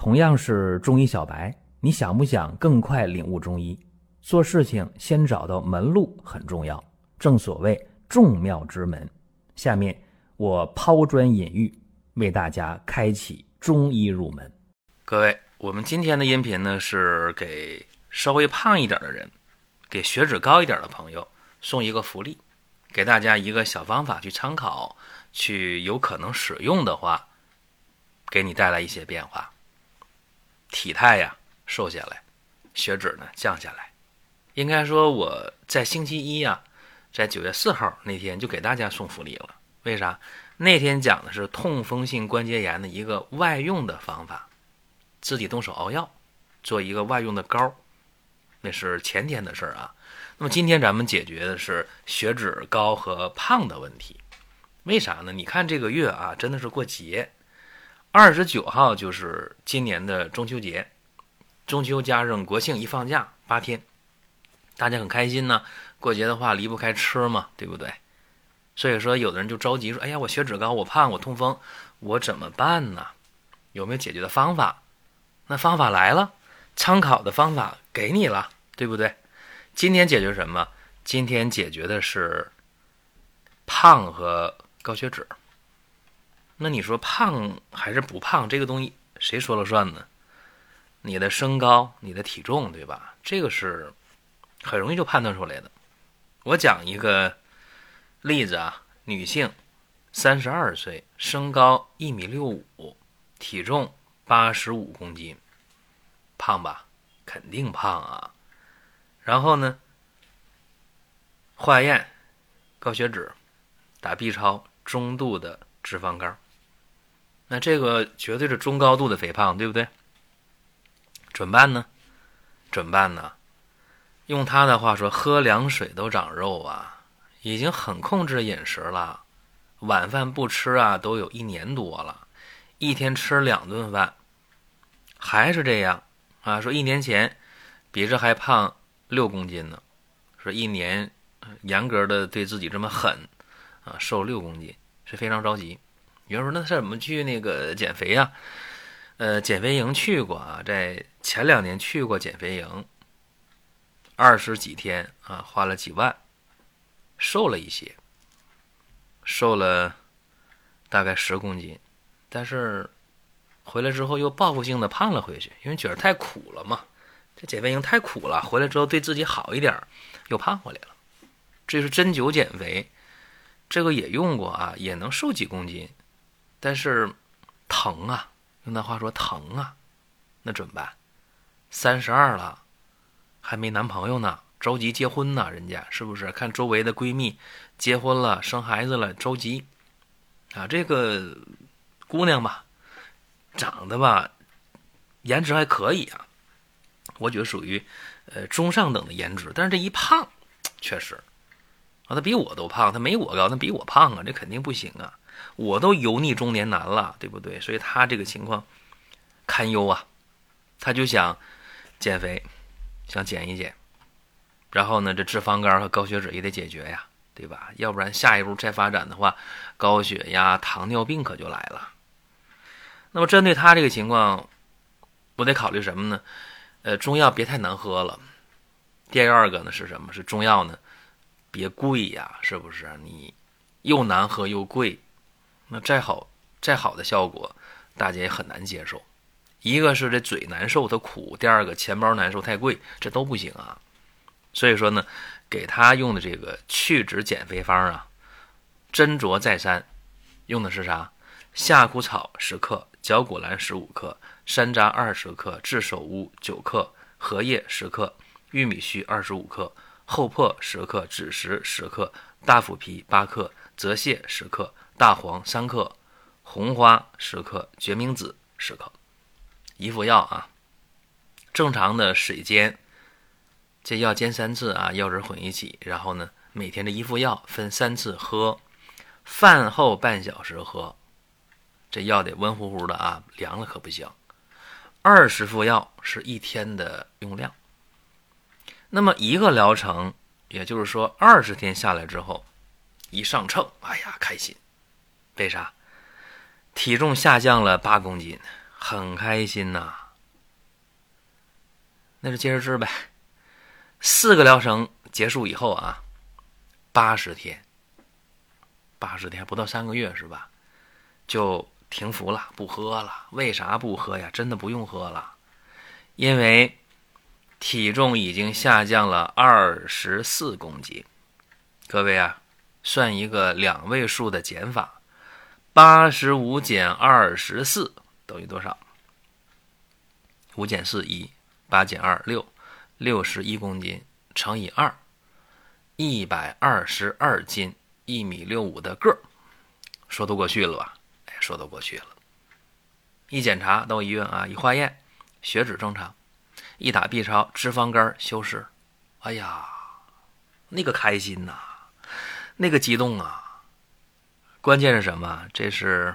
同样是中医小白，你想不想更快领悟中医？做事情先找到门路很重要，正所谓众妙之门。下面我抛砖引玉，为大家开启中医入门。各位，我们今天的音频呢是给稍微胖一点的人，给血脂高一点的朋友送一个福利，给大家一个小方法去参考，去有可能使用的话，给你带来一些变化。体态呀瘦下来，血脂呢降下来。应该说我在星期一呀，在九月四号那天就给大家送福利了。为啥？那天讲的是痛风性关节炎的一个外用的方法，自己动手熬药，做一个外用的膏。那是前天的事儿啊。那么今天咱们解决的是血脂高和胖的问题。为啥呢？你看这个月啊，真的是过节。二十九号就是今年的中秋节，中秋加上国庆一放假八天，大家很开心呢。过节的话离不开吃嘛，对不对？所以说有的人就着急说：“哎呀，我血脂高，我胖，我痛风，我怎么办呢？有没有解决的方法？”那方法来了，参考的方法给你了，对不对？今天解决什么？今天解决的是胖和高血脂。那你说胖还是不胖？这个东西谁说了算呢？你的身高、你的体重，对吧？这个是很容易就判断出来的。我讲一个例子啊，女性，三十二岁，身高一米六五，体重八十五公斤，胖吧？肯定胖啊。然后呢，化验高血脂，打 B 超，中度的脂肪肝。那这个绝对是中高度的肥胖，对不对？怎么办呢？怎么办呢？用他的话说，喝凉水都长肉啊，已经很控制饮食了，晚饭不吃啊，都有一年多了，一天吃两顿饭，还是这样啊？说一年前比这还胖六公斤呢，说一年严格的对自己这么狠啊，瘦六公斤是非常着急。有人说：“那他怎么去那个减肥呀？”呃，减肥营去过啊，在前两年去过减肥营，二十几天啊，花了几万，瘦了一些，瘦了大概十公斤，但是回来之后又报复性的胖了回去，因为觉得太苦了嘛。这减肥营太苦了，回来之后对自己好一点，又胖回来了。这是针灸减肥，这个也用过啊，也能瘦几公斤。但是疼啊，用那话说疼啊，那怎么办？三十二了，还没男朋友呢，着急结婚呢，人家是不是？看周围的闺蜜结婚了，生孩子了，着急啊。这个姑娘吧，长得吧，颜值还可以啊，我觉得属于呃中上等的颜值。但是这一胖，确实啊，她比我都胖，她没我高，她比我胖啊，这肯定不行啊。我都油腻中年男了，对不对？所以他这个情况堪忧啊，他就想减肥，想减一减，然后呢，这脂肪肝和高血脂也得解决呀，对吧？要不然下一步再发展的话，高血压、糖尿病可就来了。那么针对他这个情况，我得考虑什么呢？呃，中药别太难喝了。第二个呢是什么？是中药呢？别贵呀，是不是？你又难喝又贵。那再好再好的效果，大家也很难接受。一个是这嘴难受，它苦；第二个钱包难受，太贵，这都不行啊。所以说呢，给他用的这个去脂减肥方啊，斟酌再三，用的是啥？夏枯草十克，绞股蓝十五克，山楂二十克，炙首乌九克，荷叶十克，玉米须二十五克，厚朴十克，枳实十克，大腐皮八克，泽泻十克。大黄三克，红花十克，决明子十克，一副药啊。正常的水煎，这药煎三次啊，药汁混一起，然后呢，每天这一副药分三次喝，饭后半小时喝。这药得温乎乎的啊，凉了可不行。二十副药是一天的用量。那么一个疗程，也就是说二十天下来之后，一上秤，哎呀，开心。为啥？体重下降了八公斤，很开心呐。那就接着治呗。四个疗程结束以后啊，八十天，八十天不到三个月是吧？就停服了，不喝了。为啥不喝呀？真的不用喝了，因为体重已经下降了二十四公斤。各位啊，算一个两位数的减法，八十五减二十四等于多少？五减四一。八减二六，六十一公斤乘以二，一百二十二斤，一米六五的个儿，说得过去了吧？哎，说得过去了。一检查到医院啊，一化验，血脂正常，一打 B 超，脂肪肝消失。哎呀，那个开心呐，那个激动啊！关键是什么？这是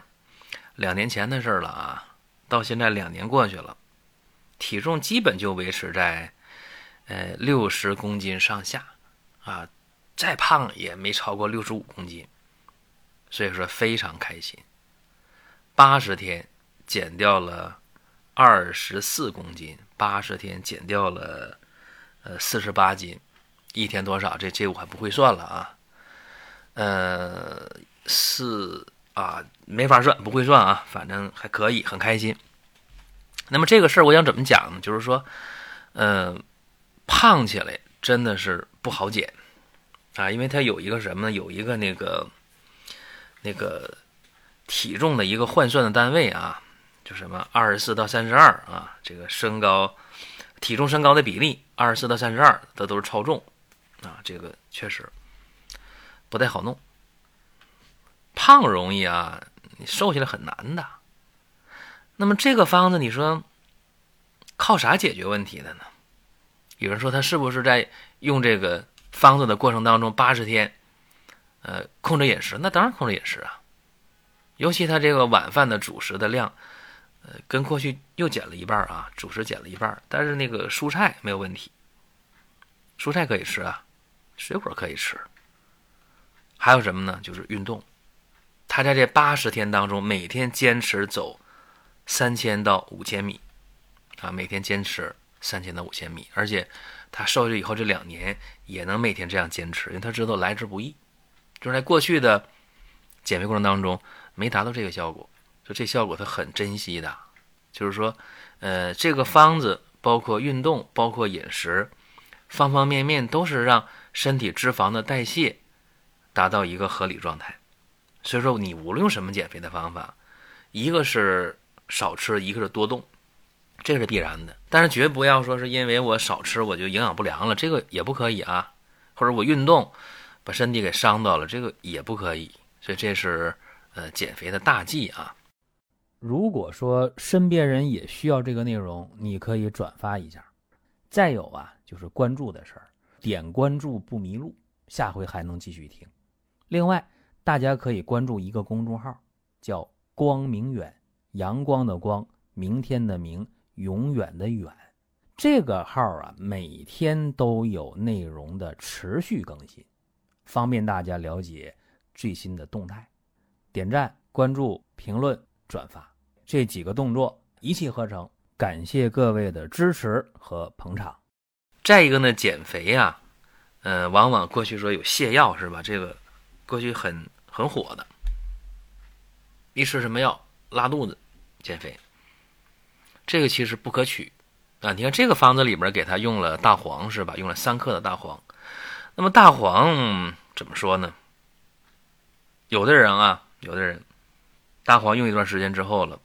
两年前的事了啊，到现在两年过去了。体重基本就维持在，呃，六十公斤上下，啊，再胖也没超过六十五公斤，所以说非常开心。八十天减掉了二十四公斤，八十天减掉了呃四十八斤，一天多少？这这我还不会算了啊，呃，四啊没法算，不会算啊，反正还可以，很开心。那么这个事儿我想怎么讲呢？就是说，嗯，胖起来真的是不好减啊，因为它有一个什么呢？有一个那个那个体重的一个换算的单位啊，就什么二十四到三十二啊，这个身高体重身高的比例二十四到三十二，它都是超重啊，这个确实不太好弄。胖容易啊，你瘦下来很难的。那么这个方子，你说靠啥解决问题的呢？有人说他是不是在用这个方子的过程当中，八十天，呃，控制饮食？那当然控制饮食啊。尤其他这个晚饭的主食的量，呃，跟过去又减了一半啊，主食减了一半，但是那个蔬菜没有问题，蔬菜可以吃啊，水果可以吃。还有什么呢？就是运动，他在这八十天当中，每天坚持走。三千到五千米，啊，每天坚持三千到五千米，而且他瘦下去以后这两年也能每天这样坚持，因为他知道来之不易，就是在过去的减肥过程当中没达到这个效果，就这效果他很珍惜的，就是说，呃，这个方子包括运动，包括饮食，方方面面都是让身体脂肪的代谢达到一个合理状态，所以说你无论用什么减肥的方法，一个是。少吃一个是多动，这是必然的。但是绝不要说是因为我少吃我就营养不良了，这个也不可以啊。或者我运动把身体给伤到了，这个也不可以。所以这是呃减肥的大忌啊。如果说身边人也需要这个内容，你可以转发一下。再有啊，就是关注的事儿，点关注不迷路，下回还能继续听。另外，大家可以关注一个公众号，叫光明远。阳光的光，明天的明，永远的远。这个号啊，每天都有内容的持续更新，方便大家了解最新的动态。点赞、关注、评论、转发这几个动作一气呵成。感谢各位的支持和捧场。再一个呢，减肥呀，呃，往往过去说有泻药是吧？这个过去很很火的，一吃什么药拉肚子。减肥，这个其实不可取啊！你看这个方子里边给他用了大黄是吧？用了三克的大黄。那么大黄怎么说呢？有的人啊，有的人大黄用一段时间之后了，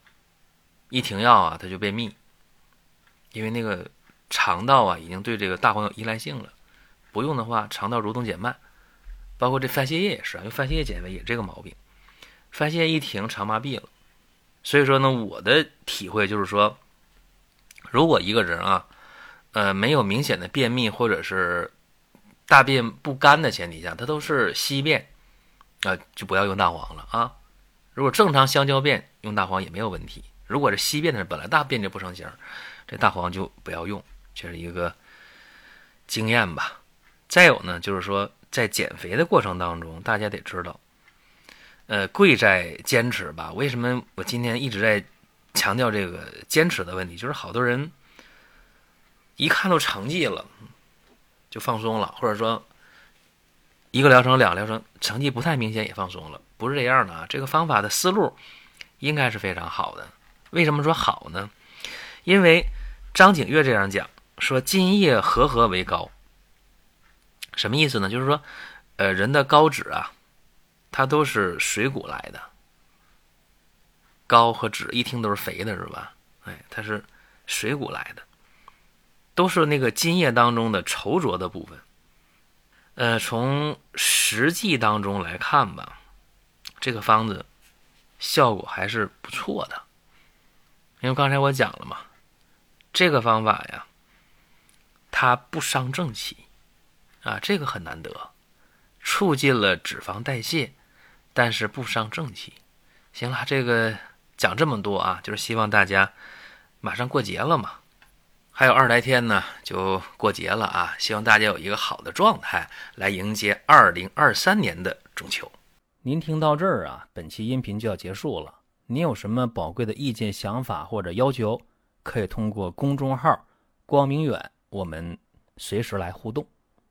一停药啊，他就便秘，因为那个肠道啊已经对这个大黄有依赖性了，不用的话肠道蠕动减慢，包括这番泻叶也是啊，用番泻叶减肥也这个毛病，番泻叶一停肠麻痹了。所以说呢，我的体会就是说，如果一个人啊，呃，没有明显的便秘或者是大便不干的前提下，他都是稀便，啊，就不要用大黄了啊。如果正常香蕉便用大黄也没有问题。如果是稀便的人，本来大便就不成形，这大黄就不要用，这是一个经验吧。再有呢，就是说在减肥的过程当中，大家得知道。呃，贵在坚持吧。为什么我今天一直在强调这个坚持的问题，就是好多人一看到成绩了就放松了，或者说一个疗程、两个疗程成绩不太明显也放松了，不是这样的啊。这个方法的思路应该是非常好的。为什么说好呢？因为张景岳这样讲说：“今夜和合为高。”什么意思呢？就是说，呃，人的高脂啊，它都是水谷来的。高和脂一听都是肥的，是吧？哎，它是水谷来的，都是那个津液当中的稠浊的部分。呃，从实际当中来看吧，这个方子效果还是不错的。因为刚才我讲了嘛，这个方法呀，它不伤正气啊，这个很难得，促进了脂肪代谢，但是不伤正气。行了，这个。讲这么多啊，就是希望大家马上过节了嘛，还有二十来天呢就过节了啊，希望大家有一个好的状态来迎接二零二三年的中秋。您听到这儿啊，本期音频就要结束了。您有什么宝贵的意见、想法或者要求，可以通过公众号“光明远”我们随时来互动。